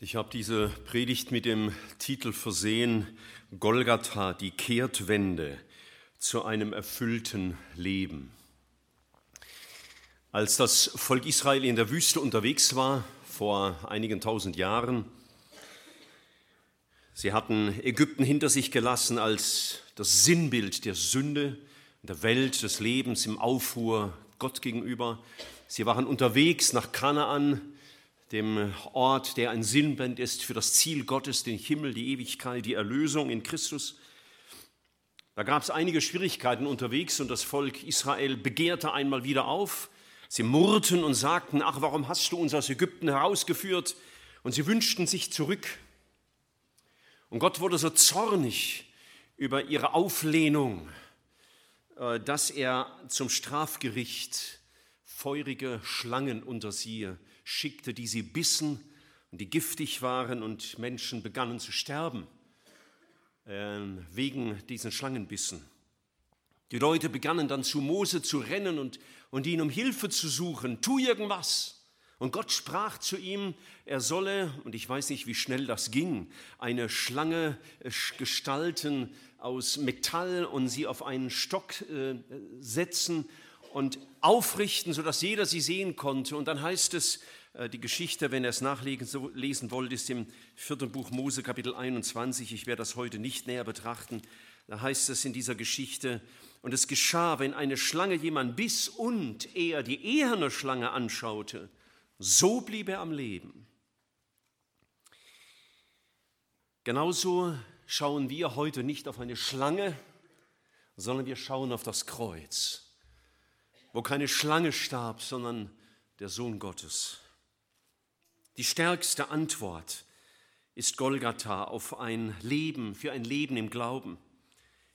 Ich habe diese Predigt mit dem Titel versehen, Golgatha, die Kehrtwende zu einem erfüllten Leben. Als das Volk Israel in der Wüste unterwegs war, vor einigen tausend Jahren, sie hatten Ägypten hinter sich gelassen als das Sinnbild der Sünde, der Welt, des Lebens im Aufruhr Gott gegenüber. Sie waren unterwegs nach Kanaan, dem Ort, der ein Sinnbild ist für das Ziel Gottes, den Himmel, die Ewigkeit, die Erlösung in Christus. Da gab es einige Schwierigkeiten unterwegs und das Volk Israel begehrte einmal wieder auf. Sie murrten und sagten, ach, warum hast du uns aus Ägypten herausgeführt? Und sie wünschten sich zurück. Und Gott wurde so zornig über ihre Auflehnung, äh, dass er zum Strafgericht feurige Schlangen unter sie schickte, die sie bissen und die giftig waren und Menschen begannen zu sterben äh, wegen diesen Schlangenbissen. Die Leute begannen dann zu Mose zu rennen und, und ihn um Hilfe zu suchen. Tu irgendwas. Und Gott sprach zu ihm, er solle, und ich weiß nicht, wie schnell das ging, eine Schlange äh, gestalten aus Metall und sie auf einen Stock äh, setzen und aufrichten, sodass jeder sie sehen konnte. Und dann heißt es, äh, die Geschichte, wenn ihr es nachlesen wollt, ist im vierten Buch Mose Kapitel 21. Ich werde das heute nicht näher betrachten. Da heißt es in dieser Geschichte, und es geschah, wenn eine Schlange jemand biss und er die eherne Schlange anschaute, so blieb er am Leben. Genauso schauen wir heute nicht auf eine Schlange, sondern wir schauen auf das Kreuz wo keine Schlange starb, sondern der Sohn Gottes. Die stärkste Antwort ist Golgatha auf ein Leben, für ein Leben im Glauben.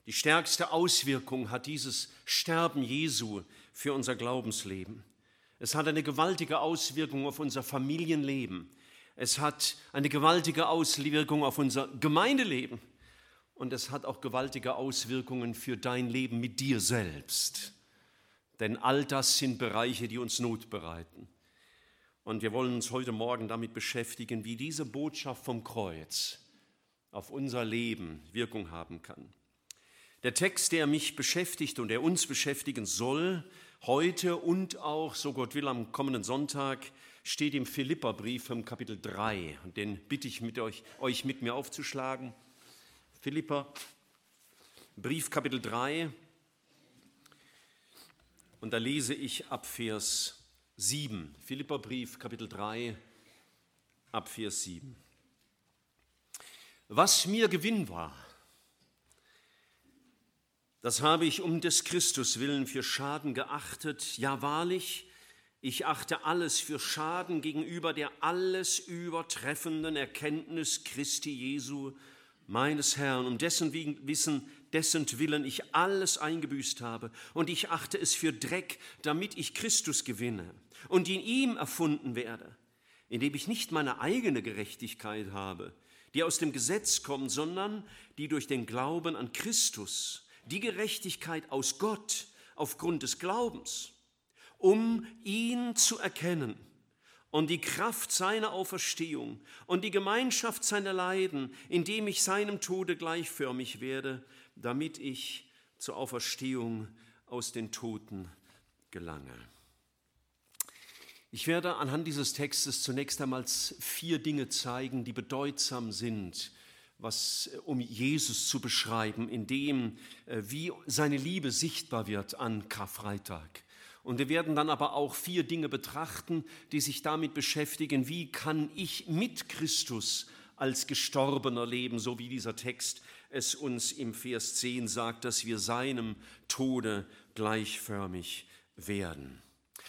Die stärkste Auswirkung hat dieses Sterben Jesu für unser Glaubensleben. Es hat eine gewaltige Auswirkung auf unser Familienleben. Es hat eine gewaltige Auswirkung auf unser Gemeindeleben. Und es hat auch gewaltige Auswirkungen für dein Leben mit dir selbst denn all das sind Bereiche, die uns Not bereiten. Und wir wollen uns heute Morgen damit beschäftigen, wie diese Botschaft vom Kreuz auf unser Leben Wirkung haben kann. Der Text, der mich beschäftigt und der uns beschäftigen soll, heute und auch, so Gott will, am kommenden Sonntag, steht im Philipperbrief im Kapitel 3. Und den bitte ich mit euch, euch mit mir aufzuschlagen. Philipper, Brief Kapitel 3, und da lese ich ab Vers 7, Philipperbrief, Kapitel 3, ab Vers 7. Was mir Gewinn war, das habe ich um des Christus willen für Schaden geachtet. Ja, wahrlich, ich achte alles für Schaden gegenüber der alles übertreffenden Erkenntnis Christi Jesu, meines Herrn, um dessen Wissen dessen Willen ich alles eingebüßt habe, und ich achte es für Dreck, damit ich Christus gewinne und in ihm erfunden werde, indem ich nicht meine eigene Gerechtigkeit habe, die aus dem Gesetz kommt, sondern die durch den Glauben an Christus, die Gerechtigkeit aus Gott aufgrund des Glaubens, um ihn zu erkennen und die Kraft seiner Auferstehung und die Gemeinschaft seiner Leiden, indem ich seinem Tode gleichförmig werde, damit ich zur Auferstehung aus den Toten gelange. Ich werde anhand dieses Textes zunächst einmal vier Dinge zeigen, die bedeutsam sind, was, um Jesus zu beschreiben, in dem, äh, wie seine Liebe sichtbar wird an Karfreitag. Und wir werden dann aber auch vier Dinge betrachten, die sich damit beschäftigen, wie kann ich mit Christus als Gestorbener leben, so wie dieser Text es uns im Vers 10 sagt, dass wir seinem Tode gleichförmig werden.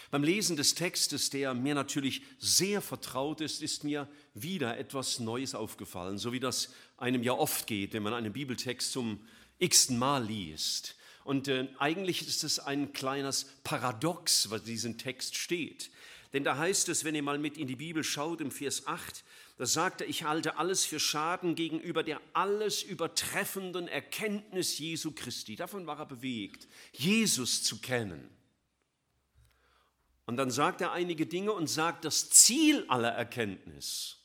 Beim Lesen des Textes, der mir natürlich sehr vertraut ist, ist mir wieder etwas Neues aufgefallen, so wie das einem ja oft geht, wenn man einen Bibeltext zum x-ten Mal liest. Und äh, eigentlich ist es ein kleines Paradox, was in diesem Text steht. Denn da heißt es, wenn ihr mal mit in die Bibel schaut, im Vers 8, da sagt er, ich halte alles für Schaden gegenüber der alles übertreffenden Erkenntnis Jesu Christi. Davon war er bewegt, Jesus zu kennen. Und dann sagt er einige Dinge und sagt, das Ziel aller Erkenntnis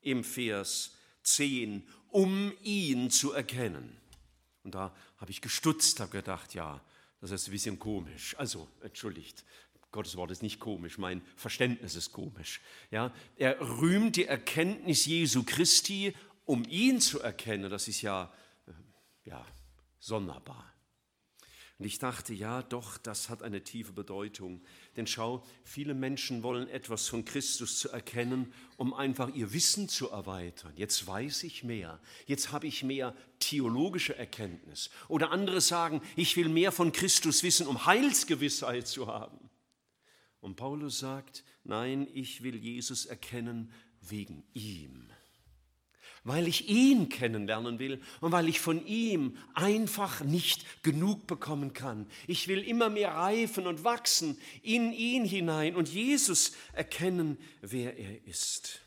im Vers 10, um ihn zu erkennen. Und da habe ich gestutzt, habe gedacht, ja, das ist ein bisschen komisch. Also, entschuldigt, Gottes Wort ist nicht komisch, mein Verständnis ist komisch. Ja, er rühmt die Erkenntnis Jesu Christi, um ihn zu erkennen. Das ist ja, äh, ja sonderbar. Und ich dachte, ja, doch, das hat eine tiefe Bedeutung. Denn schau, viele Menschen wollen etwas von Christus zu erkennen, um einfach ihr Wissen zu erweitern. Jetzt weiß ich mehr, jetzt habe ich mehr theologische Erkenntnis. Oder andere sagen, ich will mehr von Christus wissen, um Heilsgewissheit zu haben. Und Paulus sagt, nein, ich will Jesus erkennen wegen ihm. Weil ich ihn kennenlernen will und weil ich von ihm einfach nicht genug bekommen kann. Ich will immer mehr reifen und wachsen in ihn hinein und Jesus erkennen, wer er ist.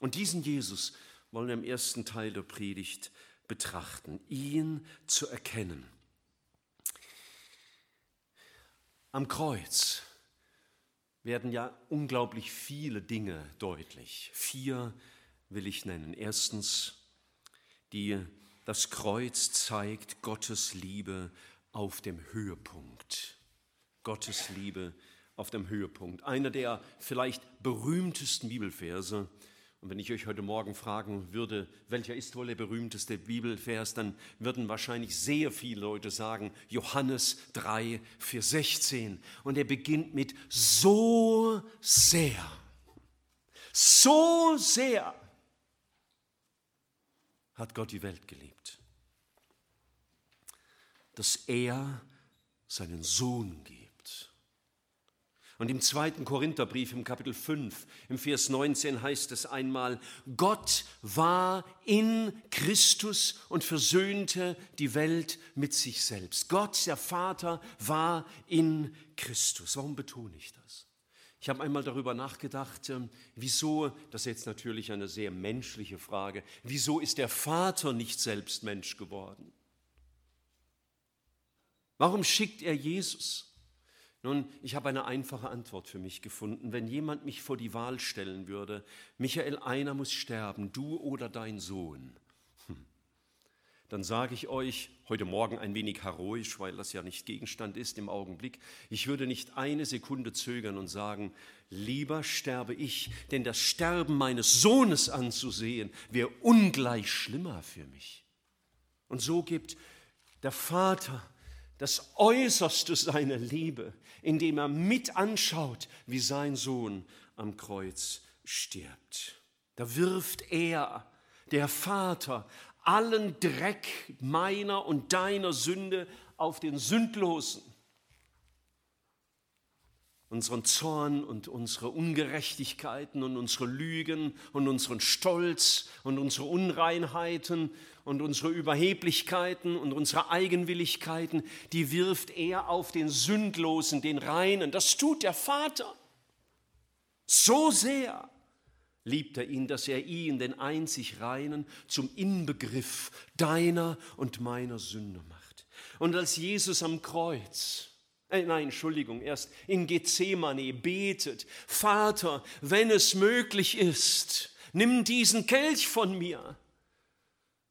Und diesen Jesus wollen wir im ersten Teil der Predigt betrachten, ihn zu erkennen. Am Kreuz werden ja unglaublich viele Dinge deutlich. Vier will ich nennen. Erstens, die, das Kreuz zeigt Gottes Liebe auf dem Höhepunkt. Gottes Liebe auf dem Höhepunkt. Einer der vielleicht berühmtesten Bibelverse und wenn ich euch heute Morgen fragen würde, welcher ist wohl der berühmteste Bibelvers, dann würden wahrscheinlich sehr viele Leute sagen, Johannes 3, Vers 16. Und er beginnt mit so sehr, so sehr hat Gott die Welt geliebt, dass er seinen Sohn gibt und im zweiten Korintherbrief im Kapitel 5, im Vers 19 heißt es einmal, Gott war in Christus und versöhnte die Welt mit sich selbst. Gott, der Vater, war in Christus. Warum betone ich das? Ich habe einmal darüber nachgedacht, ähm, wieso, das ist jetzt natürlich eine sehr menschliche Frage, wieso ist der Vater nicht selbst Mensch geworden? Warum schickt er Jesus? Nun, ich habe eine einfache Antwort für mich gefunden. Wenn jemand mich vor die Wahl stellen würde, Michael, einer muss sterben, du oder dein Sohn, hm. dann sage ich euch, heute Morgen ein wenig heroisch, weil das ja nicht Gegenstand ist im Augenblick, ich würde nicht eine Sekunde zögern und sagen, lieber sterbe ich, denn das Sterben meines Sohnes anzusehen, wäre ungleich schlimmer für mich. Und so gibt der Vater das Äußerste seiner Liebe, indem er mit anschaut, wie sein Sohn am Kreuz stirbt. Da wirft er, der Vater, allen Dreck meiner und deiner Sünde auf den Sündlosen. Unseren Zorn und unsere Ungerechtigkeiten und unsere Lügen und unseren Stolz und unsere Unreinheiten und unsere Überheblichkeiten und unsere Eigenwilligkeiten, die wirft er auf den Sündlosen, den Reinen. Das tut der Vater. So sehr liebt er ihn, dass er ihn, den einzig Reinen, zum Inbegriff deiner und meiner Sünde macht. Und als Jesus am Kreuz, äh, nein, Entschuldigung, erst in Gethsemane betet, Vater, wenn es möglich ist, nimm diesen Kelch von mir.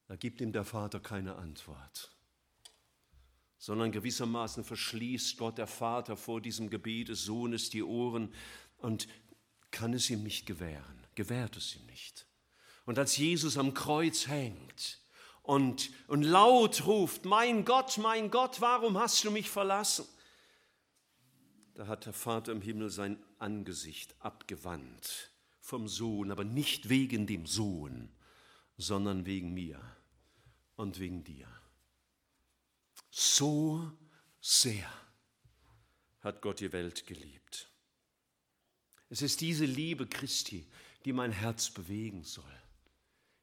Da gibt ihm der Vater keine Antwort, sondern gewissermaßen verschließt Gott der Vater vor diesem Gebet des Sohnes die Ohren und kann es ihm nicht gewähren, gewährt es ihm nicht. Und als Jesus am Kreuz hängt und, und laut ruft, mein Gott, mein Gott, warum hast du mich verlassen? Da hat der Vater im Himmel sein Angesicht abgewandt vom Sohn, aber nicht wegen dem Sohn, sondern wegen mir und wegen dir. So sehr hat Gott die Welt geliebt. Es ist diese Liebe Christi, die mein Herz bewegen soll.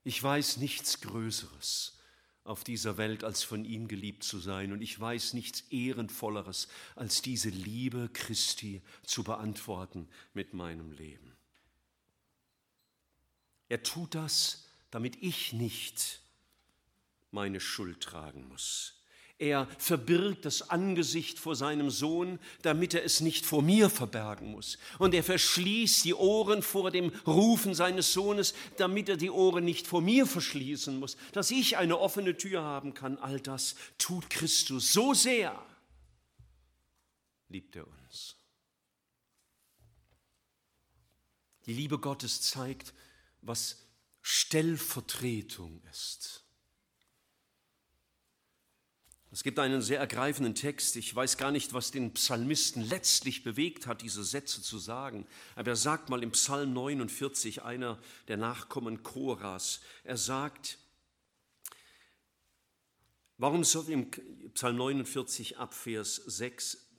Ich weiß nichts Größeres auf dieser Welt, als von ihm geliebt zu sein. Und ich weiß nichts Ehrenvolleres, als diese Liebe Christi zu beantworten mit meinem Leben. Er tut das, damit ich nicht meine Schuld tragen muss. Er verbirgt das Angesicht vor seinem Sohn, damit er es nicht vor mir verbergen muss. Und er verschließt die Ohren vor dem Rufen seines Sohnes, damit er die Ohren nicht vor mir verschließen muss, dass ich eine offene Tür haben kann. All das tut Christus so sehr, liebt er uns. Die Liebe Gottes zeigt, was Stellvertretung ist. Es gibt einen sehr ergreifenden Text. Ich weiß gar nicht, was den Psalmisten letztlich bewegt hat, diese Sätze zu sagen. Aber er sagt mal im Psalm 49, einer der Nachkommen Koras, er sagt, warum soll im Psalm 49 ab Vers 6,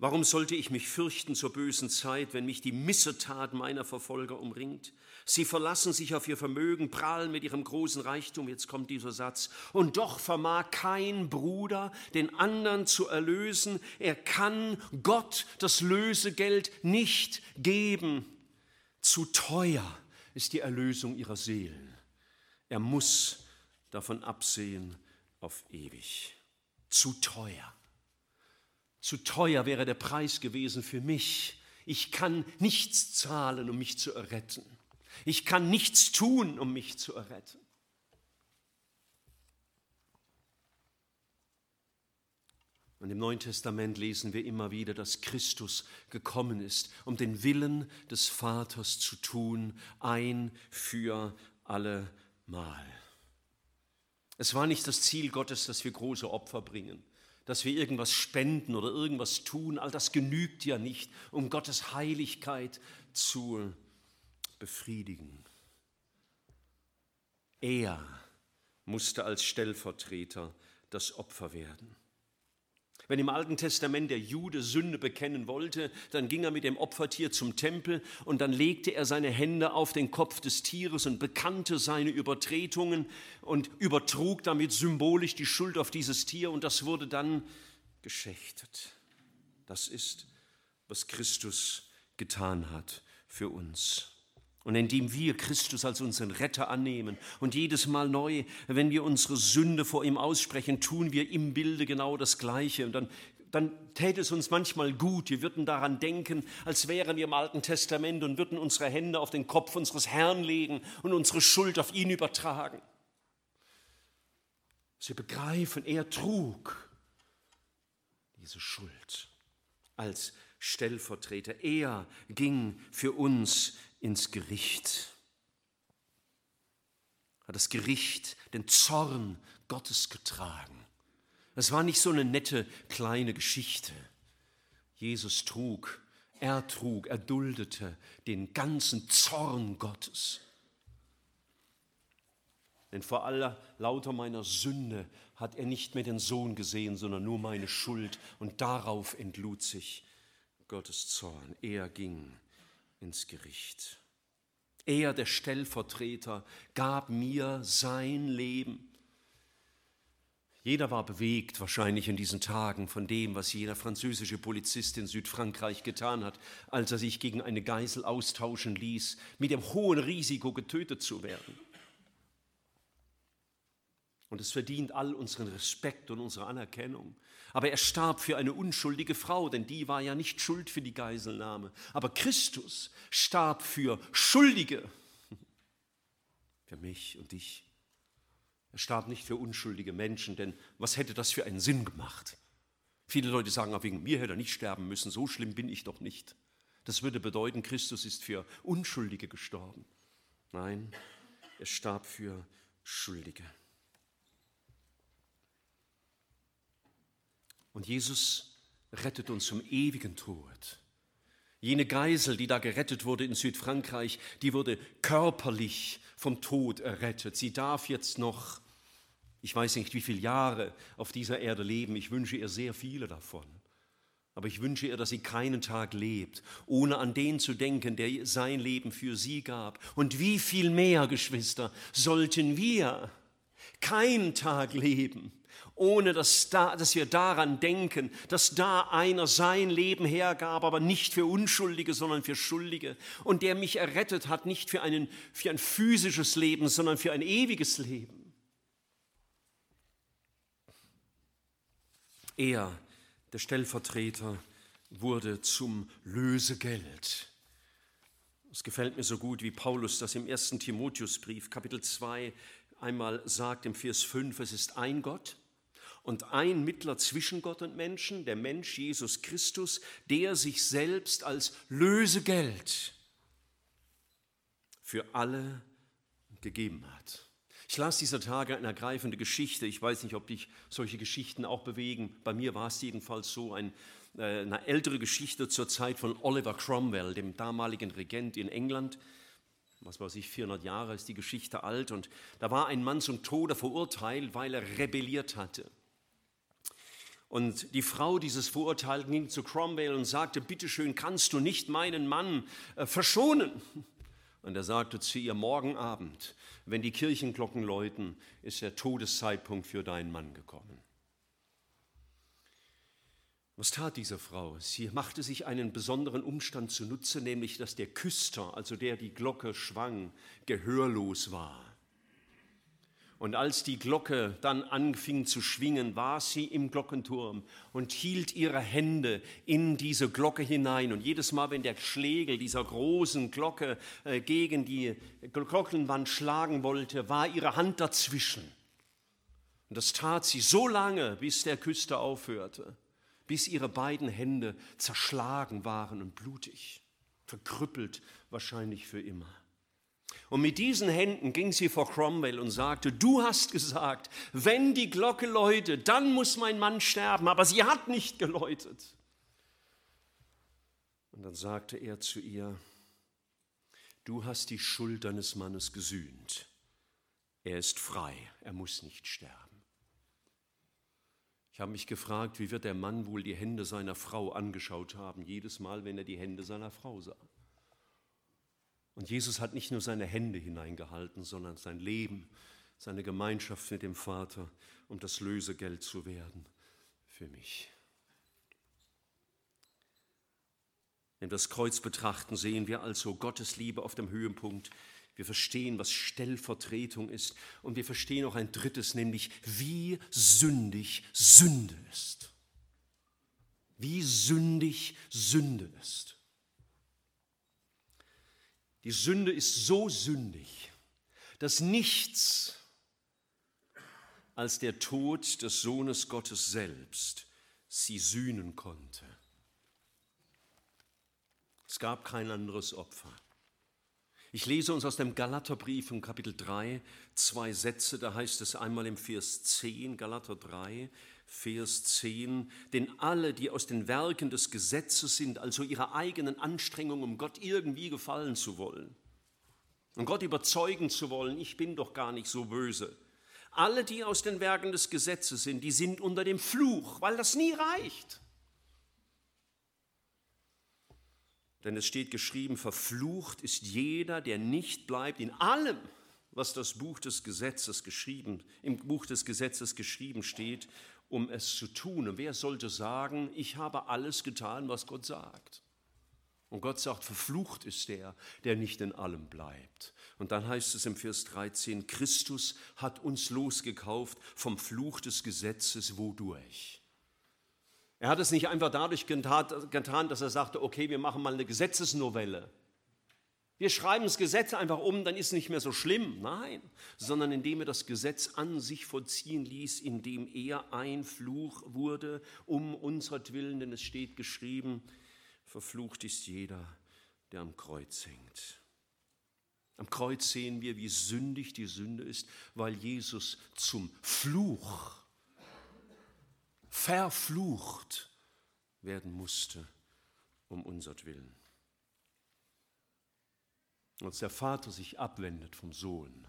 Warum sollte ich mich fürchten zur bösen Zeit, wenn mich die Missetat meiner Verfolger umringt? Sie verlassen sich auf ihr Vermögen, prahlen mit ihrem großen Reichtum. Jetzt kommt dieser Satz. Und doch vermag kein Bruder, den anderen zu erlösen. Er kann Gott das Lösegeld nicht geben. Zu teuer ist die Erlösung ihrer Seelen. Er muss davon absehen auf ewig. Zu teuer. Zu teuer wäre der Preis gewesen für mich. Ich kann nichts zahlen, um mich zu erretten. Ich kann nichts tun, um mich zu erretten. Und im Neuen Testament lesen wir immer wieder, dass Christus gekommen ist, um den Willen des Vaters zu tun, ein für alle Mal. Es war nicht das Ziel Gottes, dass wir große Opfer bringen dass wir irgendwas spenden oder irgendwas tun, all das genügt ja nicht, um Gottes Heiligkeit zu befriedigen. Er musste als Stellvertreter das Opfer werden. Wenn im Alten Testament der Jude Sünde bekennen wollte, dann ging er mit dem Opfertier zum Tempel und dann legte er seine Hände auf den Kopf des Tieres und bekannte seine Übertretungen und übertrug damit symbolisch die Schuld auf dieses Tier und das wurde dann geschächtet. Das ist, was Christus getan hat für uns. Und indem wir Christus als unseren Retter annehmen und jedes Mal neu, wenn wir unsere Sünde vor ihm aussprechen, tun wir im Bilde genau das Gleiche. Und dann, dann täte es uns manchmal gut, wir würden daran denken, als wären wir im Alten Testament und würden unsere Hände auf den Kopf unseres Herrn legen und unsere Schuld auf ihn übertragen. Sie begreifen, er trug diese Schuld als Stellvertreter. Er ging für uns ins Gericht. Hat das Gericht, den Zorn Gottes getragen. Es war nicht so eine nette kleine Geschichte. Jesus trug, er trug, er duldete den ganzen Zorn Gottes. Denn vor aller lauter meiner Sünde hat er nicht mehr den Sohn gesehen, sondern nur meine Schuld. Und darauf entlud sich Gottes Zorn. Er ging ins Gericht. Er, der Stellvertreter, gab mir sein Leben. Jeder war bewegt wahrscheinlich in diesen Tagen von dem, was jener französische Polizist in Südfrankreich getan hat, als er sich gegen eine Geisel austauschen ließ, mit dem hohen Risiko getötet zu werden. Und es verdient all unseren Respekt und unsere Anerkennung. Aber er starb für eine unschuldige Frau, denn die war ja nicht schuld für die Geiselnahme. Aber Christus starb für Schuldige, für mich und dich. Er starb nicht für unschuldige Menschen, denn was hätte das für einen Sinn gemacht? Viele Leute sagen, auch wegen mir hätte er nicht sterben müssen, so schlimm bin ich doch nicht. Das würde bedeuten, Christus ist für Unschuldige gestorben. Nein, er starb für Schuldige. Und Jesus rettet uns zum ewigen Tod. Jene Geisel, die da gerettet wurde in Südfrankreich, die wurde körperlich vom Tod errettet. Sie darf jetzt noch, ich weiß nicht wie viele Jahre auf dieser Erde leben. Ich wünsche ihr sehr viele davon. Aber ich wünsche ihr, dass sie keinen Tag lebt, ohne an den zu denken, der sein Leben für sie gab. Und wie viel mehr, Geschwister, sollten wir keinen Tag leben, ohne dass, da, dass wir daran denken, dass da einer sein Leben hergab, aber nicht für Unschuldige, sondern für Schuldige. Und der mich errettet hat, nicht für, einen, für ein physisches Leben, sondern für ein ewiges Leben. Er, der Stellvertreter, wurde zum Lösegeld. Es gefällt mir so gut, wie Paulus das im ersten Timotheusbrief, Kapitel 2, einmal sagt im Vers 5, es ist ein Gott und ein Mittler zwischen Gott und Menschen, der Mensch Jesus Christus, der sich selbst als Lösegeld für alle gegeben hat. Ich las dieser Tage eine ergreifende Geschichte. Ich weiß nicht, ob dich solche Geschichten auch bewegen. Bei mir war es jedenfalls so ein, äh, eine ältere Geschichte zur Zeit von Oliver Cromwell, dem damaligen Regent in England. Was weiß ich, 400 Jahre ist die Geschichte alt. Und da war ein Mann zum Tode verurteilt, weil er rebelliert hatte. Und die Frau dieses Verurteilten ging zu Cromwell und sagte, bitteschön, kannst du nicht meinen Mann äh, verschonen? Und er sagte zu ihr, morgen Abend, wenn die Kirchenglocken läuten, ist der Todeszeitpunkt für deinen Mann gekommen. Was tat diese Frau? Sie machte sich einen besonderen Umstand zunutze, nämlich dass der Küster, also der die Glocke schwang, gehörlos war. Und als die Glocke dann anfing zu schwingen, war sie im Glockenturm und hielt ihre Hände in diese Glocke hinein. Und jedes Mal, wenn der Schlegel dieser großen Glocke äh, gegen die Glockenwand schlagen wollte, war ihre Hand dazwischen. Und das tat sie so lange, bis der Küster aufhörte, bis ihre beiden Hände zerschlagen waren und blutig, verkrüppelt wahrscheinlich für immer. Und mit diesen Händen ging sie vor Cromwell und sagte, du hast gesagt, wenn die Glocke läutet, dann muss mein Mann sterben, aber sie hat nicht geläutet. Und dann sagte er zu ihr, du hast die Schuld deines Mannes gesühnt. Er ist frei, er muss nicht sterben. Ich habe mich gefragt, wie wird der Mann wohl die Hände seiner Frau angeschaut haben, jedes Mal, wenn er die Hände seiner Frau sah. Und Jesus hat nicht nur seine Hände hineingehalten, sondern sein Leben, seine Gemeinschaft mit dem Vater, um das Lösegeld zu werden für mich. Wenn wir das Kreuz betrachten, sehen wir also Gottes Liebe auf dem Höhepunkt. Wir verstehen, was Stellvertretung ist. Und wir verstehen auch ein drittes, nämlich wie sündig Sünde ist. Wie sündig Sünde ist. Die Sünde ist so sündig, dass nichts als der Tod des Sohnes Gottes selbst sie sühnen konnte. Es gab kein anderes Opfer. Ich lese uns aus dem Galaterbrief im Kapitel 3 zwei Sätze, da heißt es einmal im Vers 10, Galater 3, Vers 10, denn alle, die aus den Werken des Gesetzes sind, also ihrer eigenen Anstrengung, um Gott irgendwie gefallen zu wollen und Gott überzeugen zu wollen, ich bin doch gar nicht so böse. Alle, die aus den Werken des Gesetzes sind, die sind unter dem Fluch, weil das nie reicht. Denn es steht geschrieben, verflucht ist jeder, der nicht bleibt in allem, was das Buch des Gesetzes geschrieben, im Buch des Gesetzes geschrieben steht um es zu tun. Und wer sollte sagen, ich habe alles getan, was Gott sagt? Und Gott sagt, verflucht ist der, der nicht in allem bleibt. Und dann heißt es im Vers 13, Christus hat uns losgekauft vom Fluch des Gesetzes, wodurch? Er hat es nicht einfach dadurch getan, dass er sagte, okay, wir machen mal eine Gesetzesnovelle. Wir schreiben das Gesetz einfach um, dann ist es nicht mehr so schlimm. Nein, sondern indem er das Gesetz an sich vollziehen ließ, indem er ein Fluch wurde, um unseretwillen, denn es steht geschrieben, verflucht ist jeder, der am Kreuz hängt. Am Kreuz sehen wir, wie sündig die Sünde ist, weil Jesus zum Fluch, verflucht werden musste, um unsertwillen. Als der Vater sich abwendet vom Sohn,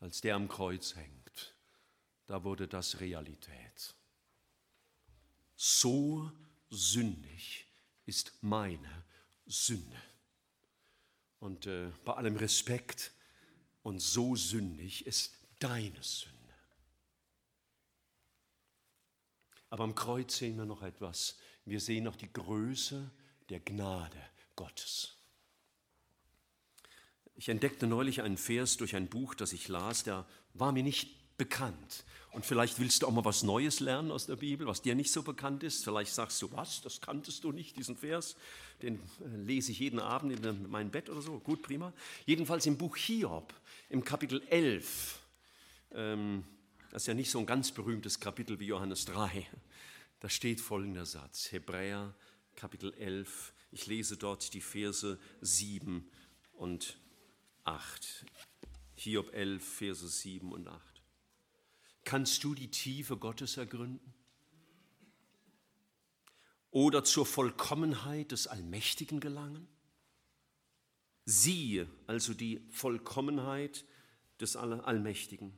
als der am Kreuz hängt, da wurde das Realität. So sündig ist meine Sünde. Und äh, bei allem Respekt, und so sündig ist deine Sünde. Aber am Kreuz sehen wir noch etwas. Wir sehen noch die Größe der Gnade Gottes. Ich entdeckte neulich einen Vers durch ein Buch, das ich las, der war mir nicht bekannt. Und vielleicht willst du auch mal was Neues lernen aus der Bibel, was dir nicht so bekannt ist. Vielleicht sagst du, was, das kanntest du nicht, diesen Vers. Den äh, lese ich jeden Abend in meinem Bett oder so. Gut, prima. Jedenfalls im Buch Hiob, im Kapitel 11. Ähm, das ist ja nicht so ein ganz berühmtes Kapitel wie Johannes 3. Da steht folgender Satz, Hebräer Kapitel 11. Ich lese dort die Verse 7 und 8. Hiob 11, Verse 7 und 8. Kannst du die Tiefe Gottes ergründen? Oder zur Vollkommenheit des Allmächtigen gelangen? Siehe also die Vollkommenheit des Allmächtigen.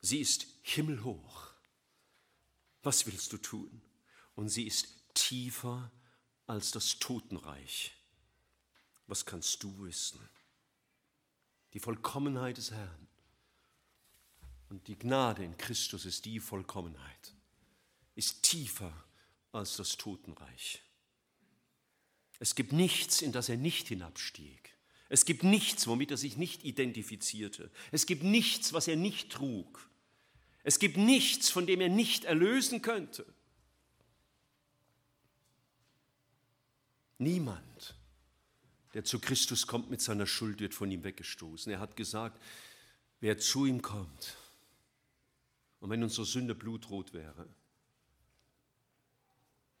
Sie ist himmelhoch. Was willst du tun? Und sie ist tiefer als das Totenreich. Was kannst du wissen? Die Vollkommenheit des Herrn und die Gnade in Christus ist die Vollkommenheit, ist tiefer als das Totenreich. Es gibt nichts, in das er nicht hinabstieg. Es gibt nichts, womit er sich nicht identifizierte. Es gibt nichts, was er nicht trug. Es gibt nichts, von dem er nicht erlösen könnte. Niemand, der zu Christus kommt mit seiner Schuld, wird von ihm weggestoßen. Er hat gesagt, wer zu ihm kommt, und wenn unsere Sünde blutrot wäre,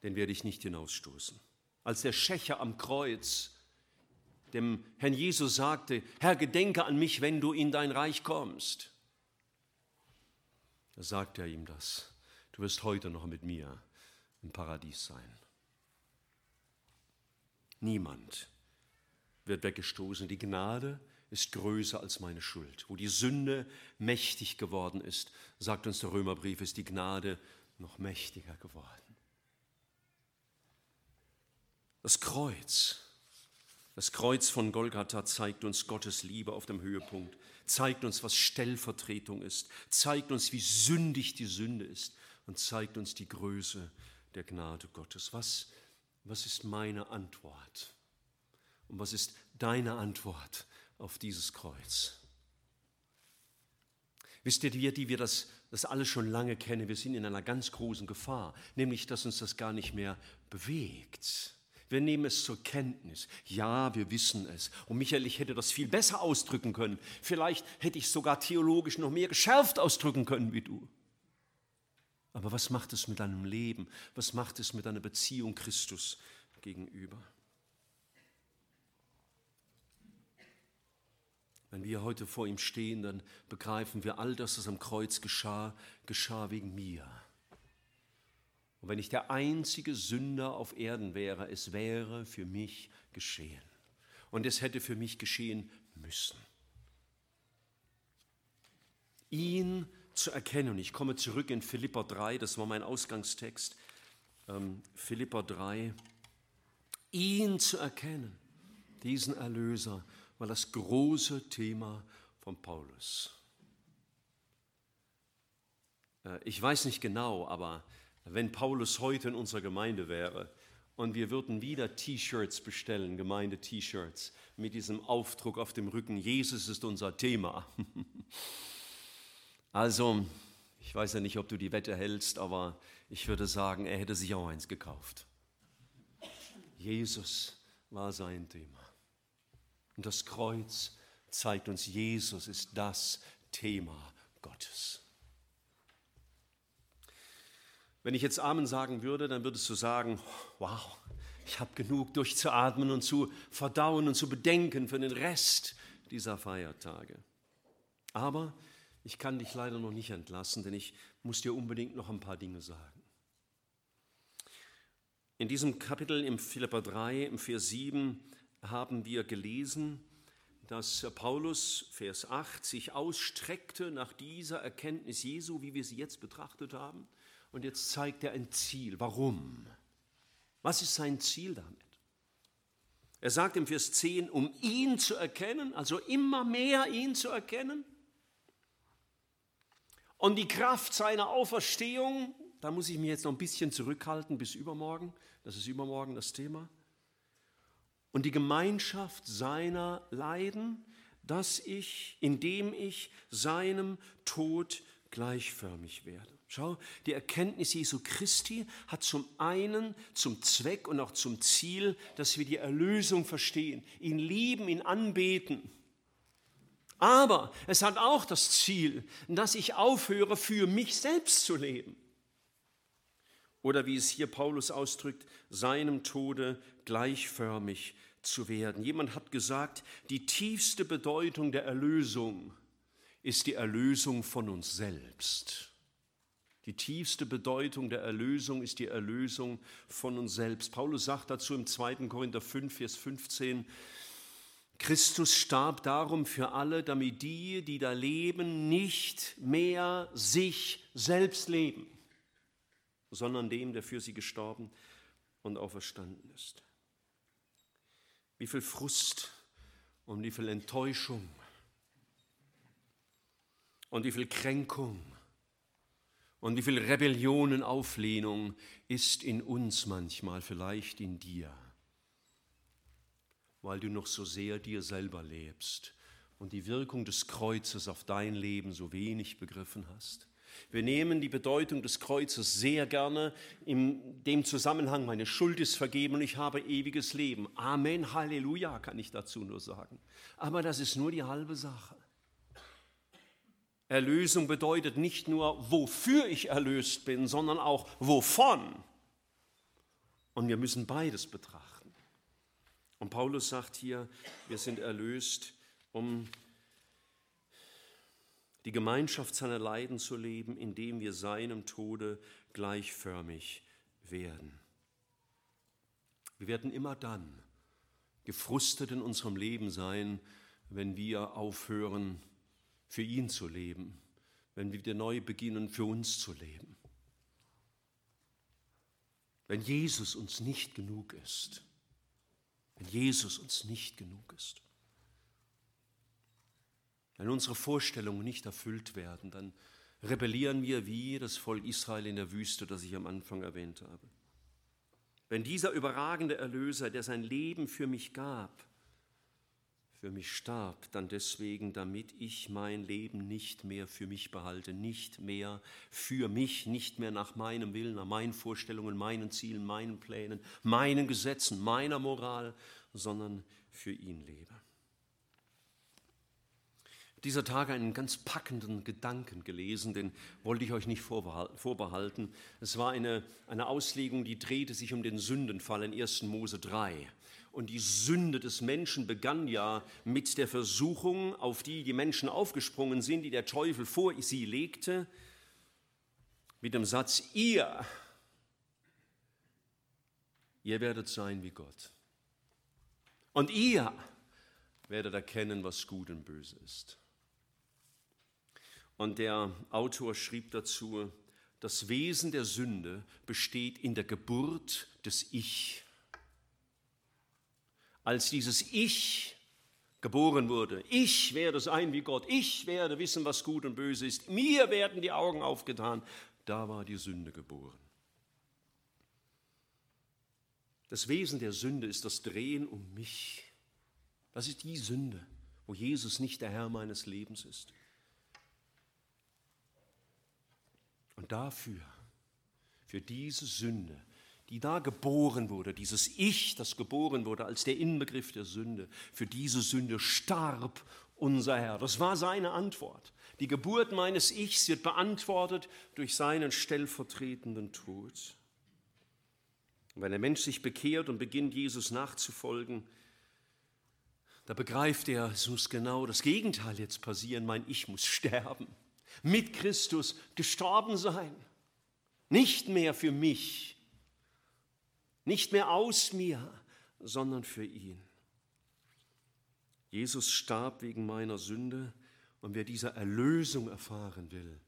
den werde ich nicht hinausstoßen. Als der Schächer am Kreuz dem Herrn Jesus sagte, Herr, gedenke an mich, wenn du in dein Reich kommst, da sagte er ihm das. Du wirst heute noch mit mir im Paradies sein. Niemand wird weggestoßen. Die Gnade ist größer als meine Schuld. Wo die Sünde mächtig geworden ist, sagt uns der Römerbrief, ist die Gnade noch mächtiger geworden. Das Kreuz, das Kreuz von Golgatha zeigt uns Gottes Liebe auf dem Höhepunkt, zeigt uns, was Stellvertretung ist, zeigt uns, wie sündig die Sünde ist und zeigt uns die Größe der Gnade Gottes. Was, was ist meine Antwort? Und was ist deine Antwort auf dieses Kreuz. Wisst ihr, wir, die wir das, das alles schon lange kennen, wir sind in einer ganz großen Gefahr, nämlich, dass uns das gar nicht mehr bewegt. Wir nehmen es zur Kenntnis. Ja, wir wissen es. Und Michael, ich hätte das viel besser ausdrücken können. Vielleicht hätte ich sogar theologisch noch mehr geschärft ausdrücken können wie du. Aber was macht es mit deinem Leben? Was macht es mit deiner Beziehung Christus gegenüber? Wenn wir heute vor ihm stehen, dann begreifen wir, all das, was am Kreuz geschah, geschah wegen mir. Und wenn ich der einzige Sünder auf Erden wäre, es wäre für mich geschehen. Und es hätte für mich geschehen müssen. Ihn zu erkennen, und ich komme zurück in Philippa 3, das war mein Ausgangstext, ähm, Philippa 3, ihn zu erkennen, diesen Erlöser, war das große Thema von Paulus. Äh, ich weiß nicht genau, aber wenn Paulus heute in unserer Gemeinde wäre und wir würden wieder T-Shirts bestellen, Gemeinde-T-Shirts, mit diesem Aufdruck auf dem Rücken, Jesus ist unser Thema. Also, ich weiß ja nicht, ob du die Wette hältst, aber ich würde sagen, er hätte sich auch eins gekauft. Jesus war sein Thema. Und das Kreuz zeigt uns, Jesus ist das Thema Gottes. Wenn ich jetzt Amen sagen würde, dann würdest du sagen, wow, ich habe genug durchzuatmen und zu verdauen und zu bedenken für den Rest dieser Feiertage. Aber ich kann dich leider noch nicht entlassen, denn ich muss dir unbedingt noch ein paar Dinge sagen. In diesem Kapitel im Philipper 3, im Vers 7, haben wir gelesen, dass Paulus, Vers 8, sich ausstreckte nach dieser Erkenntnis Jesu, wie wir sie jetzt betrachtet haben. Und jetzt zeigt er ein Ziel. Warum? Was ist sein Ziel damit? Er sagt im Vers 10, um ihn zu erkennen, also immer mehr ihn zu erkennen. Und die Kraft seiner Auferstehung, da muss ich mich jetzt noch ein bisschen zurückhalten bis übermorgen, das ist übermorgen das Thema und die Gemeinschaft seiner Leiden, dass ich, indem ich seinem Tod gleichförmig werde. Schau, die Erkenntnis Jesu Christi hat zum einen zum Zweck und auch zum Ziel, dass wir die Erlösung verstehen, ihn lieben, ihn anbeten. Aber es hat auch das Ziel, dass ich aufhöre, für mich selbst zu leben. Oder wie es hier Paulus ausdrückt, seinem Tode gleichförmig zu werden. Jemand hat gesagt, die tiefste Bedeutung der Erlösung ist die Erlösung von uns selbst. Die tiefste Bedeutung der Erlösung ist die Erlösung von uns selbst. Paulus sagt dazu im 2. Korinther 5, Vers 15, Christus starb darum für alle, damit die, die da leben, nicht mehr sich selbst leben, sondern dem, der für sie gestorben und auferstanden ist. Wie viel Frust und wie viel Enttäuschung und wie viel Kränkung und wie viel Rebellion und Auflehnung ist in uns manchmal, vielleicht in dir, weil du noch so sehr dir selber lebst und die Wirkung des Kreuzes auf dein Leben so wenig begriffen hast. Wir nehmen die Bedeutung des Kreuzes sehr gerne in dem Zusammenhang, meine Schuld ist vergeben und ich habe ewiges Leben. Amen, Halleluja, kann ich dazu nur sagen. Aber das ist nur die halbe Sache. Erlösung bedeutet nicht nur, wofür ich erlöst bin, sondern auch wovon. Und wir müssen beides betrachten. Und Paulus sagt hier, wir sind erlöst, um die Gemeinschaft seiner Leiden zu leben, indem wir seinem Tode gleichförmig werden. Wir werden immer dann gefrustet in unserem Leben sein, wenn wir aufhören, für ihn zu leben, wenn wir wieder neu beginnen, für uns zu leben. Wenn Jesus uns nicht genug ist, wenn Jesus uns nicht genug ist, wenn unsere Vorstellungen nicht erfüllt werden, dann rebellieren wir wie das Volk Israel in der Wüste, das ich am Anfang erwähnt habe. Wenn dieser überragende Erlöser, der sein Leben für mich gab, für mich starb, dann deswegen, damit ich mein Leben nicht mehr für mich behalte, nicht mehr für mich, nicht mehr nach meinem Willen, nach meinen Vorstellungen, meinen Zielen, meinen Plänen, meinen Gesetzen, meiner Moral, sondern für ihn lebe. Dieser Tage einen ganz packenden Gedanken gelesen, den wollte ich euch nicht vorbehalten. Es war eine, eine Auslegung, die drehte sich um den Sündenfall in 1. Mose 3. Und die Sünde des Menschen begann ja mit der Versuchung, auf die die Menschen aufgesprungen sind, die der Teufel vor sie legte, mit dem Satz, ihr, ihr werdet sein wie Gott. Und ihr werdet erkennen, was gut und böse ist. Und der Autor schrieb dazu, das Wesen der Sünde besteht in der Geburt des Ich als dieses Ich geboren wurde. Ich werde sein wie Gott. Ich werde wissen, was gut und böse ist. Mir werden die Augen aufgetan. Da war die Sünde geboren. Das Wesen der Sünde ist das Drehen um mich. Das ist die Sünde, wo Jesus nicht der Herr meines Lebens ist. Und dafür, für diese Sünde, die da geboren wurde, dieses Ich, das geboren wurde als der Inbegriff der Sünde, für diese Sünde starb unser Herr. Das war seine Antwort. Die Geburt meines Ichs wird beantwortet durch seinen stellvertretenden Tod. Und wenn der Mensch sich bekehrt und beginnt, Jesus nachzufolgen, da begreift er, es muss genau das Gegenteil jetzt passieren. Mein Ich muss sterben. Mit Christus gestorben sein. Nicht mehr für mich, nicht mehr aus mir, sondern für ihn. Jesus starb wegen meiner Sünde und wer diese Erlösung erfahren will,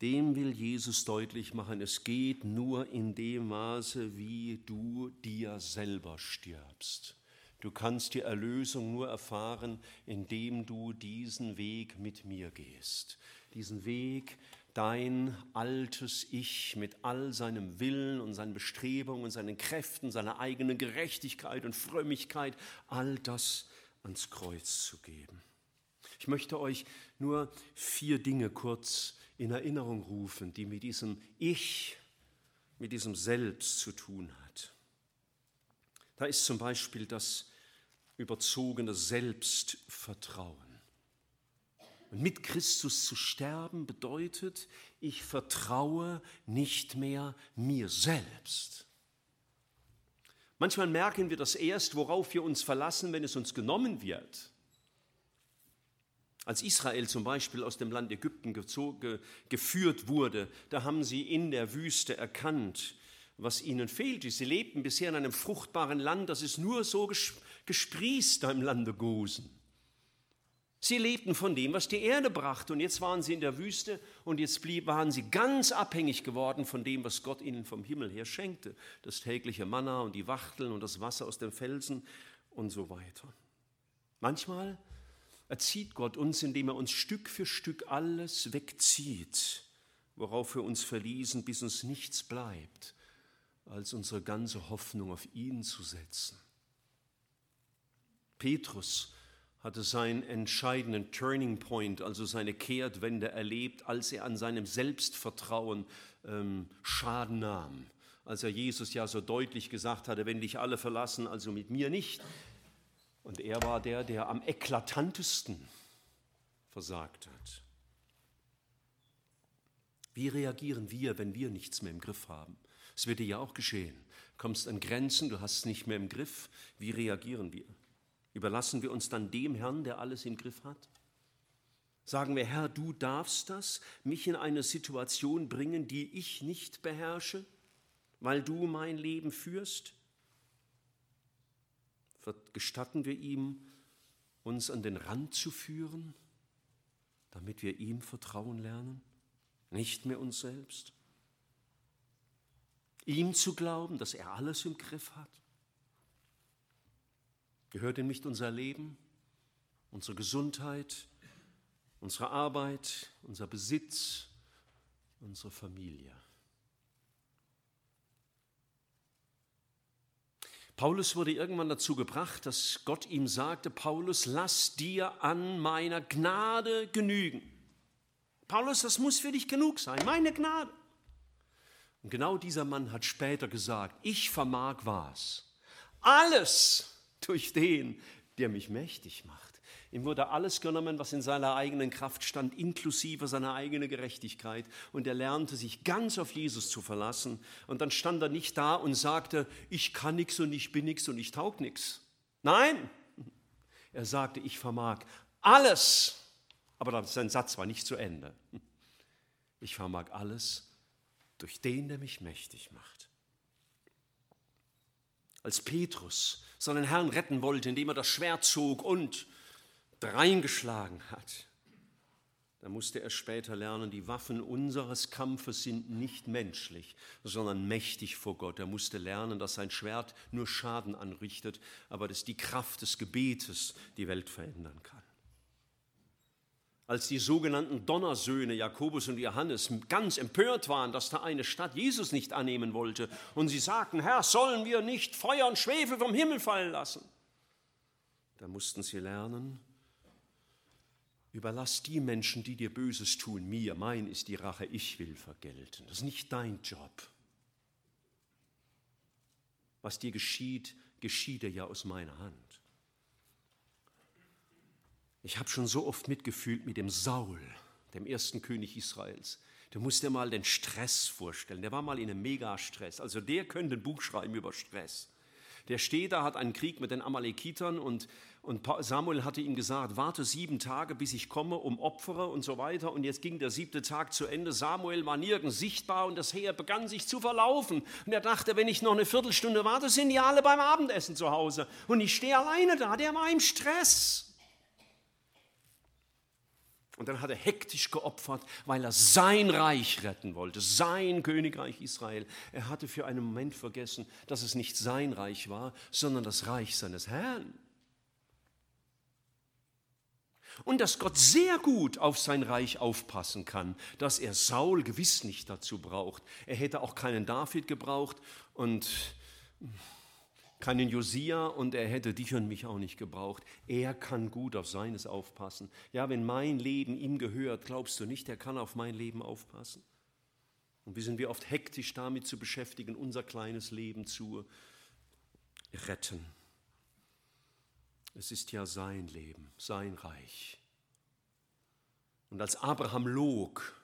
dem will Jesus deutlich machen, es geht nur in dem Maße, wie du dir selber stirbst. Du kannst die Erlösung nur erfahren, indem du diesen Weg mit mir gehst. Diesen Weg, dein altes Ich mit all seinem Willen und seinen Bestrebungen und seinen Kräften, seiner eigenen Gerechtigkeit und Frömmigkeit, all das ans Kreuz zu geben. Ich möchte euch nur vier Dinge kurz in Erinnerung rufen, die mit diesem Ich, mit diesem Selbst zu tun hat. Da ist zum Beispiel das überzogene Selbstvertrauen. Und mit Christus zu sterben bedeutet, ich vertraue nicht mehr mir selbst. Manchmal merken wir das erst, worauf wir uns verlassen, wenn es uns genommen wird. Als Israel zum Beispiel aus dem Land Ägypten geführt wurde, da haben sie in der Wüste erkannt, was ihnen fehlte. Sie lebten bisher in einem fruchtbaren Land, das ist nur so gesprießt im Lande Gosen. Sie lebten von dem, was die Erde brachte. Und jetzt waren sie in der Wüste und jetzt blieb, waren sie ganz abhängig geworden von dem, was Gott ihnen vom Himmel her schenkte. Das tägliche Manna und die Wachteln und das Wasser aus dem Felsen und so weiter. Manchmal erzieht Gott uns, indem er uns Stück für Stück alles wegzieht, worauf wir uns verließen, bis uns nichts bleibt, als unsere ganze Hoffnung auf ihn zu setzen. Petrus hatte seinen entscheidenden Turning Point, also seine Kehrtwende erlebt, als er an seinem Selbstvertrauen ähm, Schaden nahm. Als er Jesus ja so deutlich gesagt hatte, wenn dich alle verlassen, also mit mir nicht. Und er war der, der am eklatantesten versagt hat. Wie reagieren wir, wenn wir nichts mehr im Griff haben? Es wird dir ja auch geschehen. Du kommst an Grenzen, du hast es nicht mehr im Griff. Wie reagieren wir? Überlassen wir uns dann dem Herrn, der alles im Griff hat? Sagen wir, Herr, du darfst das, mich in eine Situation bringen, die ich nicht beherrsche, weil du mein Leben führst? Gestatten wir ihm, uns an den Rand zu führen, damit wir ihm vertrauen lernen, nicht mehr uns selbst? Ihm zu glauben, dass er alles im Griff hat? Gehört ihm nicht unser Leben, unsere Gesundheit, unsere Arbeit, unser Besitz, unsere Familie? Paulus wurde irgendwann dazu gebracht, dass Gott ihm sagte, Paulus, lass dir an meiner Gnade genügen. Paulus, das muss für dich genug sein, meine Gnade. Und genau dieser Mann hat später gesagt, ich vermag was. Alles durch den, der mich mächtig macht. Ihm wurde alles genommen, was in seiner eigenen Kraft stand, inklusive seiner eigenen Gerechtigkeit. Und er lernte sich ganz auf Jesus zu verlassen. Und dann stand er nicht da und sagte, ich kann nichts und ich bin nichts und ich taug nichts. Nein, er sagte, ich vermag alles. Aber sein Satz war nicht zu Ende. Ich vermag alles durch den, der mich mächtig macht. Als Petrus seinen Herrn retten wollte, indem er das Schwert zog und reingeschlagen hat, da musste er später lernen, die Waffen unseres Kampfes sind nicht menschlich, sondern mächtig vor Gott. Er musste lernen, dass sein Schwert nur Schaden anrichtet, aber dass die Kraft des Gebetes die Welt verändern kann als die sogenannten Donnersöhne Jakobus und Johannes ganz empört waren, dass da eine Stadt Jesus nicht annehmen wollte. Und sie sagten, Herr, sollen wir nicht Feuer und Schwefel vom Himmel fallen lassen? Da mussten sie lernen, überlass die Menschen, die dir Böses tun, mir. Mein ist die Rache, ich will vergelten. Das ist nicht dein Job. Was dir geschieht, geschieht dir ja aus meiner Hand. Ich habe schon so oft mitgefühlt mit dem Saul, dem ersten König Israels. Du musst dir mal den Stress vorstellen. Der war mal in einem Megastress. Also der könnte ein Buch schreiben über Stress. Der steht da, hat einen Krieg mit den Amalekitern und, und Samuel hatte ihm gesagt, warte sieben Tage, bis ich komme, um Opfere und so weiter. Und jetzt ging der siebte Tag zu Ende. Samuel war nirgends sichtbar und das Heer begann sich zu verlaufen. Und er dachte, wenn ich noch eine Viertelstunde warte, sind die alle beim Abendessen zu Hause. Und ich stehe alleine da. Der war im Stress. Und dann hat er hektisch geopfert, weil er sein Reich retten wollte, sein Königreich Israel. Er hatte für einen Moment vergessen, dass es nicht sein Reich war, sondern das Reich seines Herrn. Und dass Gott sehr gut auf sein Reich aufpassen kann, dass er Saul gewiss nicht dazu braucht. Er hätte auch keinen David gebraucht und keinen Josia und er hätte dich und mich auch nicht gebraucht. Er kann gut auf seines aufpassen. Ja, wenn mein Leben ihm gehört, glaubst du nicht, er kann auf mein Leben aufpassen? Und wir sind wir oft hektisch damit zu beschäftigen, unser kleines Leben zu retten. Es ist ja sein Leben, sein Reich. Und als Abraham log,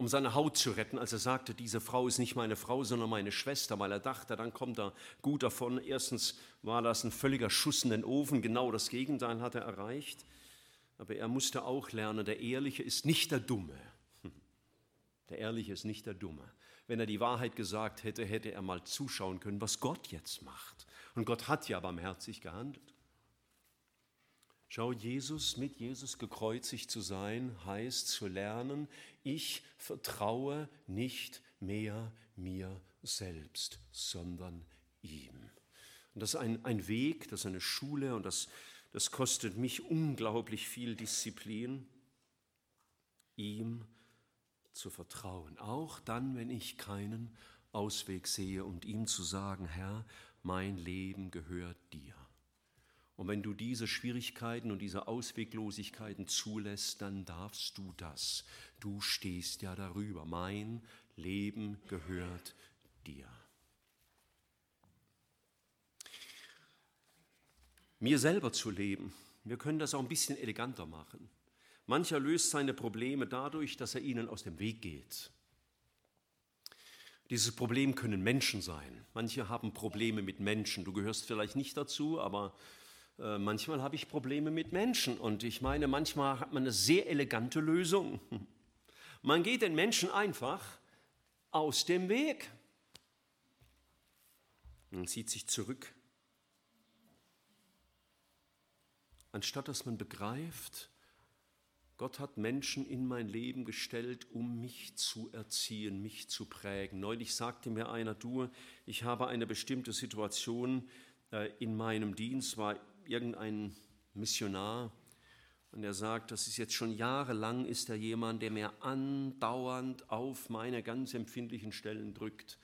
um seine Haut zu retten, als er sagte, diese Frau ist nicht meine Frau, sondern meine Schwester, weil er dachte, dann kommt er gut davon. Erstens war das ein völliger Schuss in den Ofen, genau das Gegenteil hat er erreicht. Aber er musste auch lernen, der Ehrliche ist nicht der Dumme. Der Ehrliche ist nicht der Dumme. Wenn er die Wahrheit gesagt hätte, hätte er mal zuschauen können, was Gott jetzt macht. Und Gott hat ja barmherzig gehandelt. Schau, Jesus, mit Jesus gekreuzigt zu sein, heißt zu lernen, ich vertraue nicht mehr mir selbst, sondern ihm. Und das ist ein, ein Weg, das ist eine Schule und das, das kostet mich unglaublich viel Disziplin, ihm zu vertrauen, auch dann, wenn ich keinen Ausweg sehe und ihm zu sagen, Herr, mein Leben gehört dir. Und wenn du diese Schwierigkeiten und diese Ausweglosigkeiten zulässt, dann darfst du das. Du stehst ja darüber. Mein Leben gehört dir. Mir selber zu leben, wir können das auch ein bisschen eleganter machen. Mancher löst seine Probleme dadurch, dass er ihnen aus dem Weg geht. Dieses Problem können Menschen sein. Manche haben Probleme mit Menschen. Du gehörst vielleicht nicht dazu, aber äh, manchmal habe ich Probleme mit Menschen und ich meine, manchmal hat man eine sehr elegante Lösung. Man geht den Menschen einfach aus dem Weg. Man zieht sich zurück. Anstatt dass man begreift, Gott hat Menschen in mein Leben gestellt, um mich zu erziehen, mich zu prägen. Neulich sagte mir einer, du, ich habe eine bestimmte Situation äh, in meinem Dienst, war irgendein Missionar und er sagt, das ist jetzt schon jahrelang, ist er jemand, der mir andauernd auf meine ganz empfindlichen Stellen drückt.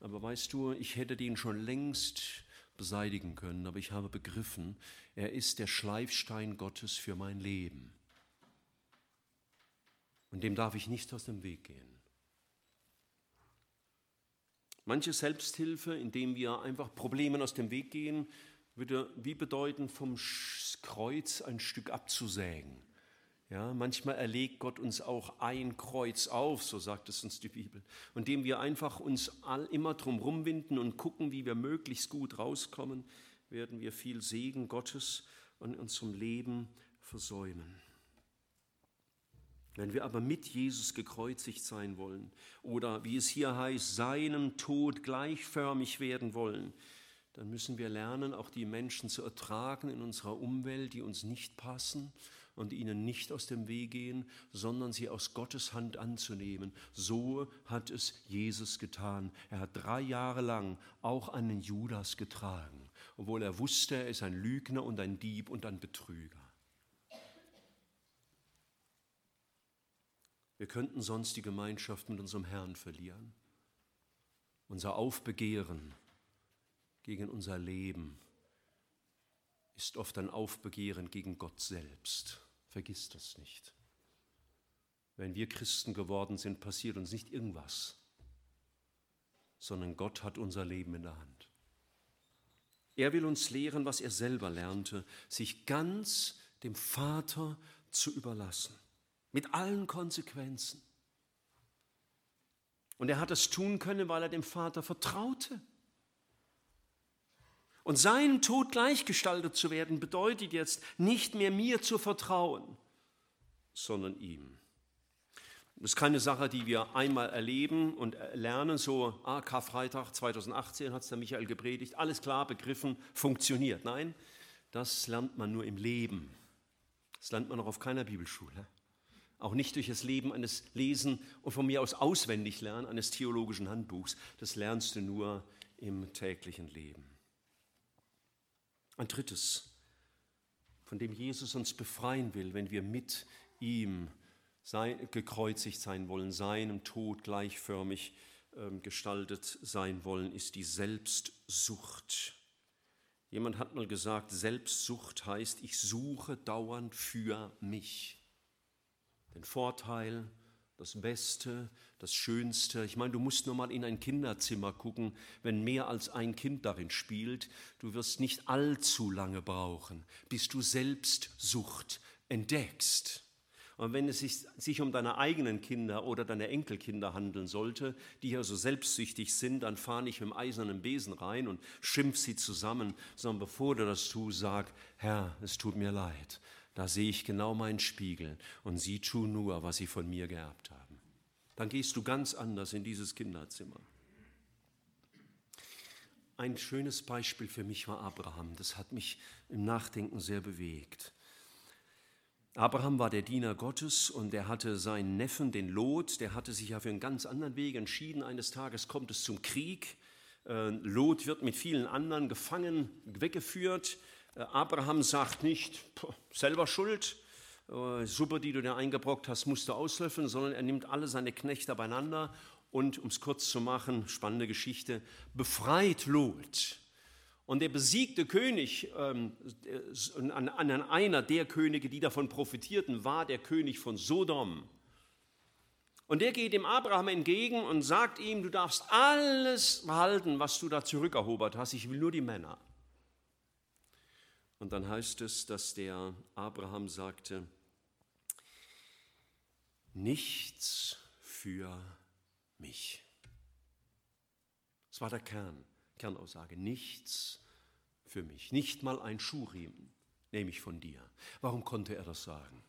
Aber weißt du, ich hätte den schon längst beseitigen können, aber ich habe begriffen, er ist der Schleifstein Gottes für mein Leben. Und dem darf ich nicht aus dem Weg gehen. Manche Selbsthilfe, indem wir einfach Problemen aus dem Weg gehen, würde wie bedeuten, vom Kreuz ein Stück abzusägen. Ja, manchmal erlegt Gott uns auch ein Kreuz auf, so sagt es uns die Bibel, und dem wir einfach uns all immer drum rumwinden und gucken, wie wir möglichst gut rauskommen, werden wir viel Segen Gottes und unserem Leben versäumen. Wenn wir aber mit Jesus gekreuzigt sein wollen oder wie es hier heißt, seinem Tod gleichförmig werden wollen, dann müssen wir lernen, auch die Menschen zu ertragen in unserer Umwelt, die uns nicht passen und ihnen nicht aus dem Weg gehen, sondern sie aus Gottes Hand anzunehmen. So hat es Jesus getan. Er hat drei Jahre lang auch einen Judas getragen, obwohl er wusste, er ist ein Lügner und ein Dieb und ein Betrüger. Wir könnten sonst die Gemeinschaft mit unserem Herrn verlieren. Unser Aufbegehren gegen unser Leben ist oft ein Aufbegehren gegen Gott selbst. Vergiss das nicht. Wenn wir Christen geworden sind, passiert uns nicht irgendwas, sondern Gott hat unser Leben in der Hand. Er will uns lehren, was er selber lernte, sich ganz dem Vater zu überlassen, mit allen Konsequenzen. Und er hat es tun können, weil er dem Vater vertraute. Und seinem Tod gleichgestaltet zu werden, bedeutet jetzt nicht mehr mir zu vertrauen, sondern ihm. Das ist keine Sache, die wir einmal erleben und lernen, so, ah, Karfreitag 2018 hat es der Michael gepredigt, alles klar, begriffen, funktioniert. Nein, das lernt man nur im Leben. Das lernt man auch auf keiner Bibelschule. Auch nicht durch das Leben eines Lesen und von mir aus auswendig lernen eines theologischen Handbuchs. Das lernst du nur im täglichen Leben. Ein drittes, von dem Jesus uns befreien will, wenn wir mit ihm sein, gekreuzigt sein wollen, seinem Tod gleichförmig äh, gestaltet sein wollen, ist die Selbstsucht. Jemand hat mal gesagt, Selbstsucht heißt, ich suche dauernd für mich. Den Vorteil, das Beste, das Schönste. Ich meine, du musst nur mal in ein Kinderzimmer gucken, wenn mehr als ein Kind darin spielt. Du wirst nicht allzu lange brauchen, bis du Selbstsucht entdeckst. Und wenn es sich, sich, um deine eigenen Kinder oder deine Enkelkinder handeln sollte, die ja so selbstsüchtig sind, dann fahr nicht mit dem eisernen Besen rein und schimpf sie zusammen, sondern bevor du das tust, sag, Herr, es tut mir leid. Da sehe ich genau meinen Spiegel und sie tun nur, was sie von mir geerbt haben. Dann gehst du ganz anders in dieses Kinderzimmer. Ein schönes Beispiel für mich war Abraham. Das hat mich im Nachdenken sehr bewegt. Abraham war der Diener Gottes und er hatte seinen Neffen, den Lot, der hatte sich ja für einen ganz anderen Weg entschieden. Eines Tages kommt es zum Krieg. Äh, Lot wird mit vielen anderen gefangen, weggeführt. Äh, Abraham sagt nicht, selber schuld, äh, Suppe, die du dir eingebrockt hast, musst du auslöffeln, sondern er nimmt alle seine Knechte beieinander und, um es kurz zu machen, spannende Geschichte, befreit Lot und der besiegte König, ähm, an, an einer der Könige, die davon profitierten, war der König von Sodom. Und der geht dem Abraham entgegen und sagt ihm, du darfst alles behalten, was du da zurückerobert hast, ich will nur die Männer. Und dann heißt es, dass der Abraham sagte, nichts für mich. Das war der Kern. Kernaussage, nichts für mich, nicht mal ein Schuhriemen nehme ich von dir. Warum konnte er das sagen?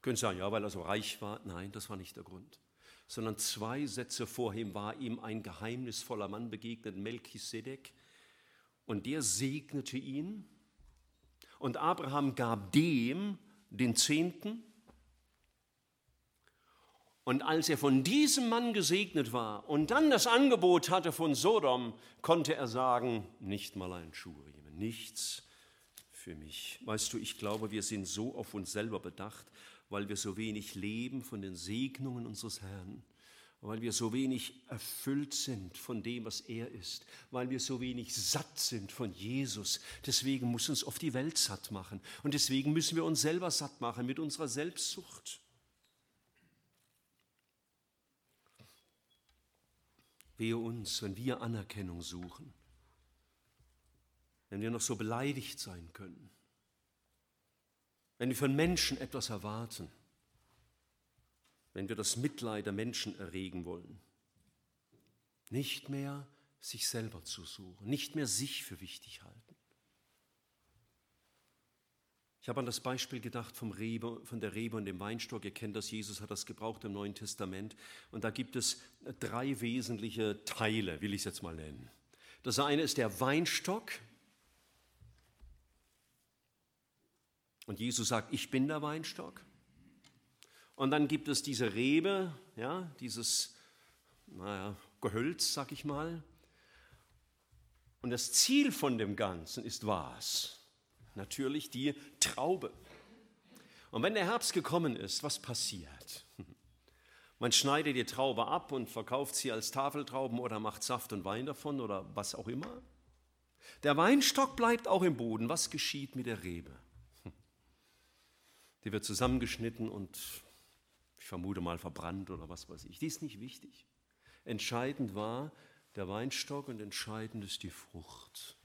Können Sie sagen, ja, weil er so reich war? Nein, das war nicht der Grund. Sondern zwei Sätze vor ihm war ihm ein geheimnisvoller Mann begegnet, Melchisedek, und der segnete ihn. Und Abraham gab dem den Zehnten und als er von diesem Mann gesegnet war und dann das Angebot hatte von Sodom, konnte er sagen, nicht mal ein Schuhriemen, nichts für mich. Weißt du, ich glaube, wir sind so auf uns selber bedacht, weil wir so wenig leben von den Segnungen unseres Herrn, weil wir so wenig erfüllt sind von dem, was er ist, weil wir so wenig satt sind von Jesus. Deswegen muss uns oft die Welt satt machen und deswegen müssen wir uns selber satt machen mit unserer Selbstsucht. Wehe uns, wenn wir Anerkennung suchen, wenn wir noch so beleidigt sein können, wenn wir von Menschen etwas erwarten, wenn wir das Mitleid der Menschen erregen wollen. Nicht mehr sich selber zu suchen, nicht mehr sich für wichtig halten. Ich habe an das Beispiel gedacht vom Rebe, von der Rebe und dem Weinstock. Ihr kennt das, Jesus hat das gebraucht im Neuen Testament. Und da gibt es drei wesentliche Teile, will ich es jetzt mal nennen. Das eine ist der Weinstock. Und Jesus sagt, ich bin der Weinstock. Und dann gibt es diese Rebe, ja, dieses naja, Gehölz, sag ich mal. Und das Ziel von dem Ganzen ist was? natürlich die Traube. Und wenn der Herbst gekommen ist, was passiert? Man schneidet die Traube ab und verkauft sie als Tafeltrauben oder macht Saft und Wein davon oder was auch immer. Der Weinstock bleibt auch im Boden. Was geschieht mit der Rebe? Die wird zusammengeschnitten und ich vermute mal verbrannt oder was weiß ich. Die ist nicht wichtig. Entscheidend war der Weinstock und entscheidend ist die Frucht.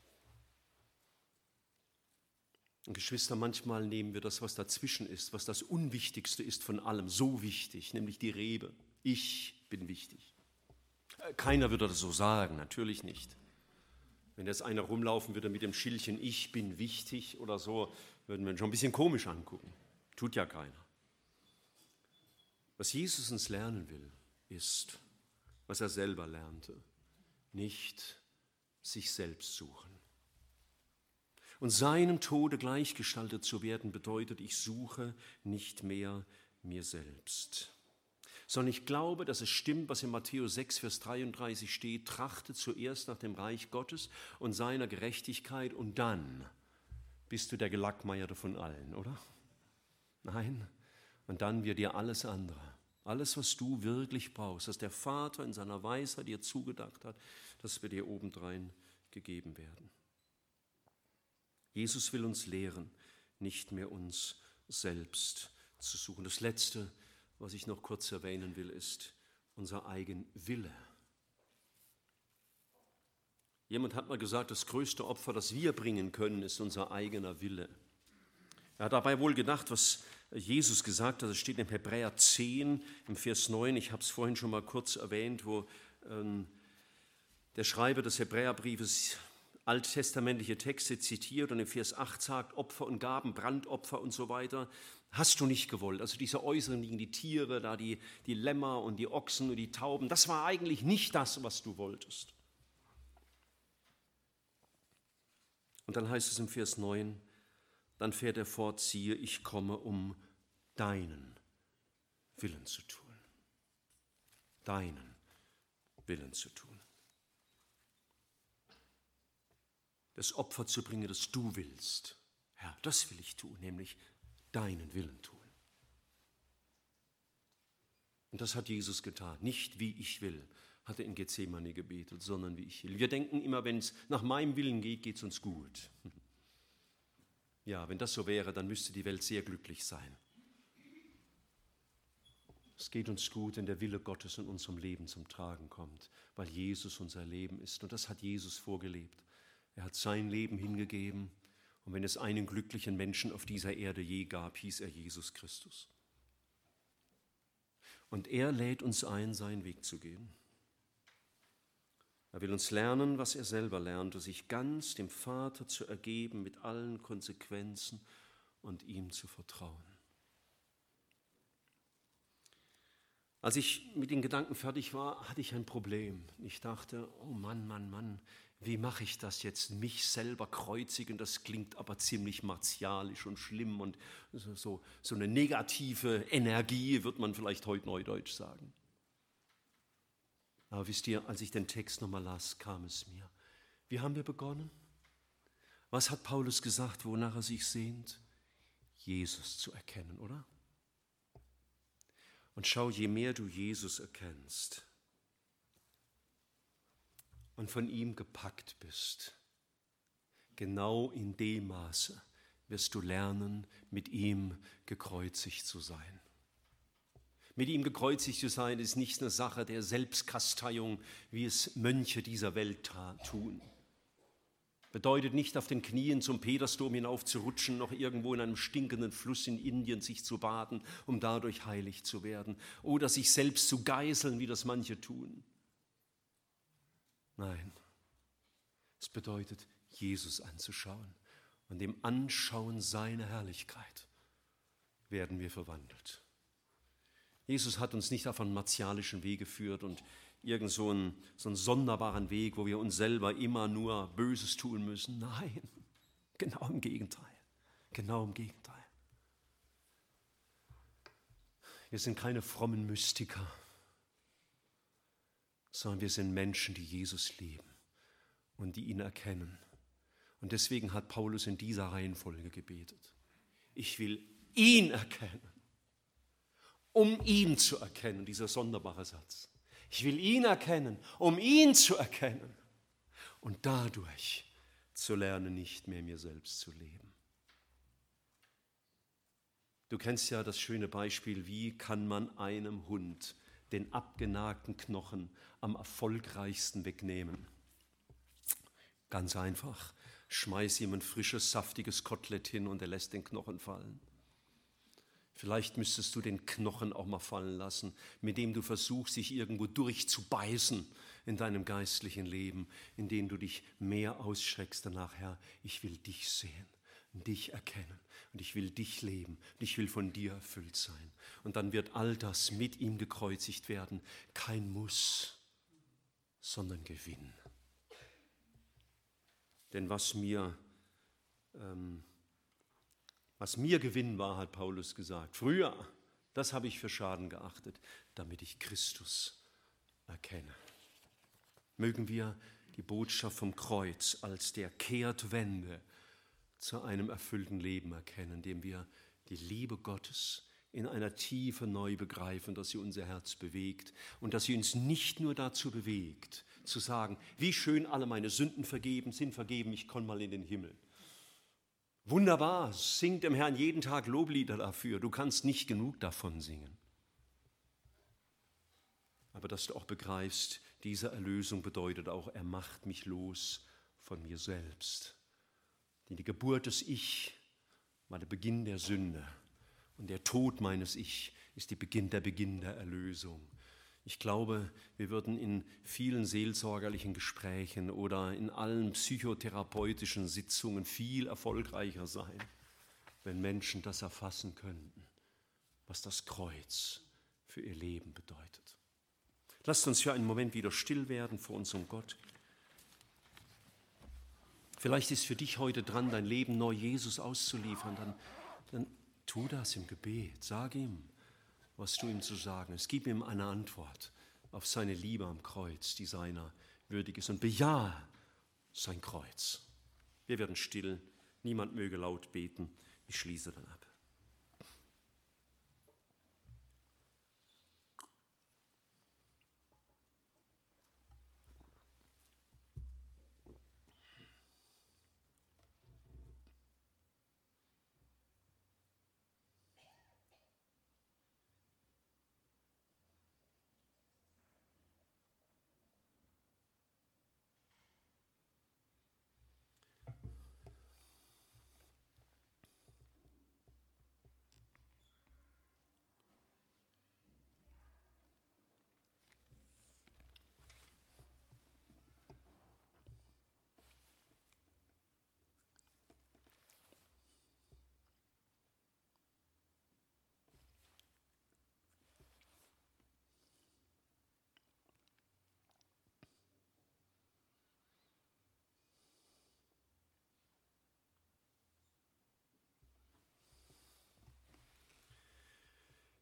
Und Geschwister, manchmal nehmen wir das, was dazwischen ist, was das Unwichtigste ist von allem, so wichtig, nämlich die Rebe. Ich bin wichtig. Äh, keiner würde das so sagen, natürlich nicht. Wenn jetzt einer rumlaufen würde mit dem Schildchen Ich bin wichtig oder so, würden wir ihn schon ein bisschen komisch angucken. Tut ja keiner. Was Jesus uns lernen will, ist, was er selber lernte, nicht sich selbst suchen. Und seinem Tode gleichgestaltet zu werden, bedeutet, ich suche nicht mehr mir selbst. Sondern ich glaube, dass es stimmt, was in Matthäus 6, Vers 33 steht, trachte zuerst nach dem Reich Gottes und seiner Gerechtigkeit und dann bist du der Gelackmeierte von allen, oder? Nein, und dann wird dir alles andere, alles, was du wirklich brauchst, was der Vater in seiner Weisheit dir zugedacht hat, das wird dir obendrein gegeben werden. Jesus will uns lehren, nicht mehr uns selbst zu suchen. Das Letzte, was ich noch kurz erwähnen will, ist unser eigen Wille. Jemand hat mal gesagt, das größte Opfer, das wir bringen können, ist unser eigener Wille. Er hat dabei wohl gedacht, was Jesus gesagt hat, das steht im Hebräer 10, im Vers 9, ich habe es vorhin schon mal kurz erwähnt, wo ähm, der Schreiber des Hebräerbriefes alttestamentliche Texte zitiert und im Vers 8 sagt, Opfer und Gaben, Brandopfer und so weiter, hast du nicht gewollt. Also diese äußeren Dinge, die Tiere, da die, die Lämmer und die Ochsen und die Tauben, das war eigentlich nicht das, was du wolltest. Und dann heißt es im Vers 9, dann fährt er fort, siehe, ich komme, um deinen Willen zu tun. Deinen Willen zu tun. Das Opfer zu bringen, das du willst. Herr, das will ich tun, nämlich deinen Willen tun. Und das hat Jesus getan. Nicht wie ich will, hat er in Gethsemane gebetet, sondern wie ich will. Wir denken immer, wenn es nach meinem Willen geht, geht es uns gut. Ja, wenn das so wäre, dann müsste die Welt sehr glücklich sein. Es geht uns gut, wenn der Wille Gottes in unserem Leben zum Tragen kommt, weil Jesus unser Leben ist. Und das hat Jesus vorgelebt. Er hat sein Leben hingegeben. Und wenn es einen glücklichen Menschen auf dieser Erde je gab, hieß er Jesus Christus. Und er lädt uns ein, seinen Weg zu gehen. Er will uns lernen, was er selber lernte, sich ganz dem Vater zu ergeben mit allen Konsequenzen und ihm zu vertrauen. Als ich mit den Gedanken fertig war, hatte ich ein Problem. Ich dachte, oh Mann, Mann, Mann, wie mache ich das jetzt? Mich selber kreuzigen, das klingt aber ziemlich martialisch und schlimm und so, so eine negative Energie, wird man vielleicht heute neudeutsch sagen. Aber wisst ihr, als ich den Text nochmal las, kam es mir. Wie haben wir begonnen? Was hat Paulus gesagt, wonach er sich sehnt? Jesus zu erkennen, oder? Und schau, je mehr du Jesus erkennst und von ihm gepackt bist, genau in dem Maße wirst du lernen, mit ihm gekreuzigt zu sein. Mit ihm gekreuzigt zu sein, ist nicht eine Sache der Selbstkasteiung, wie es Mönche dieser Welt tun. Bedeutet nicht auf den Knien zum Petersdom hinauf zu rutschen, noch irgendwo in einem stinkenden Fluss in Indien sich zu baden, um dadurch heilig zu werden. Oder sich selbst zu geißeln, wie das manche tun. Nein, es bedeutet, Jesus anzuschauen. Und im Anschauen seiner Herrlichkeit werden wir verwandelt. Jesus hat uns nicht auf einen martialischen Weg geführt und irgend so einen, so einen sonderbaren Weg, wo wir uns selber immer nur Böses tun müssen. Nein, genau im Gegenteil. Genau im Gegenteil. Wir sind keine frommen Mystiker, sondern wir sind Menschen, die Jesus lieben und die ihn erkennen. Und deswegen hat Paulus in dieser Reihenfolge gebetet. Ich will ihn erkennen um ihn zu erkennen, dieser sonderbare Satz. Ich will ihn erkennen, um ihn zu erkennen und dadurch zu lernen, nicht mehr mir selbst zu leben. Du kennst ja das schöne Beispiel, wie kann man einem Hund den abgenagten Knochen am erfolgreichsten wegnehmen? Ganz einfach, schmeiß ihm ein frisches, saftiges Kotelett hin und er lässt den Knochen fallen. Vielleicht müsstest du den Knochen auch mal fallen lassen, mit dem du versuchst, dich irgendwo durchzubeißen in deinem geistlichen Leben, in dem du dich mehr ausschreckst danach, Herr, ich will dich sehen, dich erkennen und ich will dich leben und ich will von dir erfüllt sein. Und dann wird all das mit ihm gekreuzigt werden, kein Muss, sondern Gewinn. Denn was mir ähm, was mir Gewinn war, hat Paulus gesagt. Früher, das habe ich für Schaden geachtet, damit ich Christus erkenne. Mögen wir die Botschaft vom Kreuz als der Kehrtwende zu einem erfüllten Leben erkennen, indem wir die Liebe Gottes in einer Tiefe neu begreifen, dass sie unser Herz bewegt und dass sie uns nicht nur dazu bewegt, zu sagen, wie schön alle meine Sünden vergeben sind, vergeben, ich komme mal in den Himmel Wunderbar, sing dem Herrn jeden Tag Loblieder dafür. Du kannst nicht genug davon singen. Aber dass du auch begreifst, diese Erlösung bedeutet auch, er macht mich los von mir selbst. Denn die Geburt des Ich war der Beginn der Sünde und der Tod meines Ich ist die Beginn, der Beginn der Erlösung. Ich glaube, wir würden in vielen seelsorgerlichen Gesprächen oder in allen psychotherapeutischen Sitzungen viel erfolgreicher sein, wenn Menschen das erfassen könnten, was das Kreuz für ihr Leben bedeutet. Lasst uns für einen Moment wieder still werden vor unserem Gott. Vielleicht ist für dich heute dran, dein Leben neu Jesus auszuliefern. Dann, dann tu das im Gebet. Sag ihm, was du ihm zu sagen hast. Gib ihm eine Antwort auf seine Liebe am Kreuz, die seiner würdig ist. Und bejahe sein Kreuz. Wir werden still. Niemand möge laut beten. Ich schließe dann ab.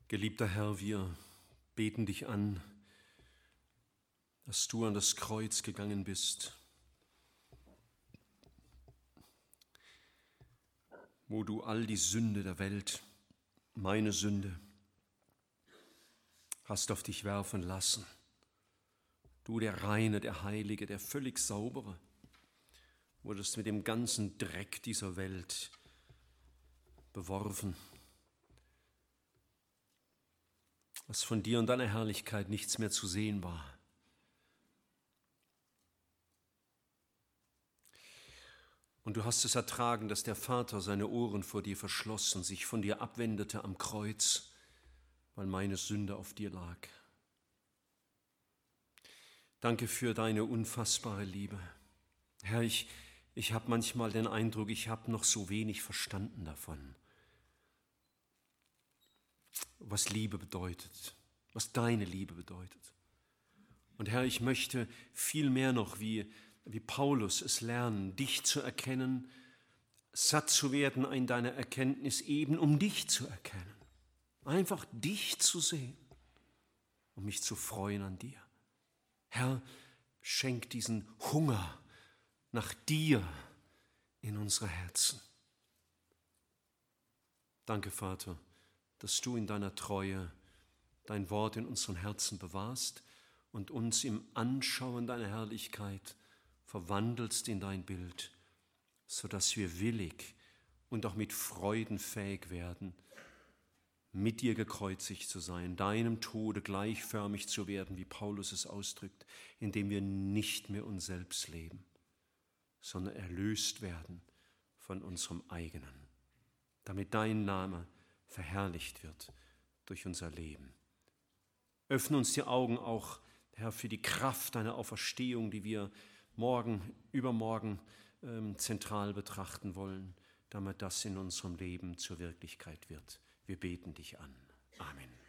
Geliebter Herr, wir beten dich an, dass du an das Kreuz gegangen bist, wo du all die Sünde der Welt, meine Sünde, hast auf dich werfen lassen. Du, der Reine, der Heilige, der völlig Saubere, wurdest mit dem ganzen Dreck dieser Welt beworfen dass von dir und deiner Herrlichkeit nichts mehr zu sehen war. Und du hast es ertragen, dass der Vater seine Ohren vor dir verschlossen, sich von dir abwendete am Kreuz, weil meine Sünde auf dir lag. Danke für deine unfassbare Liebe. Herr, ich, ich habe manchmal den Eindruck, ich habe noch so wenig verstanden davon was Liebe bedeutet, was deine Liebe bedeutet. Und Herr, ich möchte viel mehr noch wie, wie Paulus es lernen, dich zu erkennen, satt zu werden in deiner Erkenntnis, eben um dich zu erkennen. Einfach dich zu sehen, um mich zu freuen an dir. Herr, schenk diesen Hunger nach dir in unsere Herzen. Danke, Vater dass du in deiner Treue dein Wort in unseren Herzen bewahrst und uns im Anschauen deiner Herrlichkeit verwandelst in dein Bild, sodass wir willig und auch mit Freuden fähig werden, mit dir gekreuzigt zu sein, deinem Tode gleichförmig zu werden, wie Paulus es ausdrückt, indem wir nicht mehr uns selbst leben, sondern erlöst werden von unserem eigenen, damit dein Name verherrlicht wird durch unser Leben. Öffne uns die Augen auch, Herr, für die Kraft deiner Auferstehung, die wir morgen, übermorgen ähm, zentral betrachten wollen, damit das in unserem Leben zur Wirklichkeit wird. Wir beten dich an. Amen.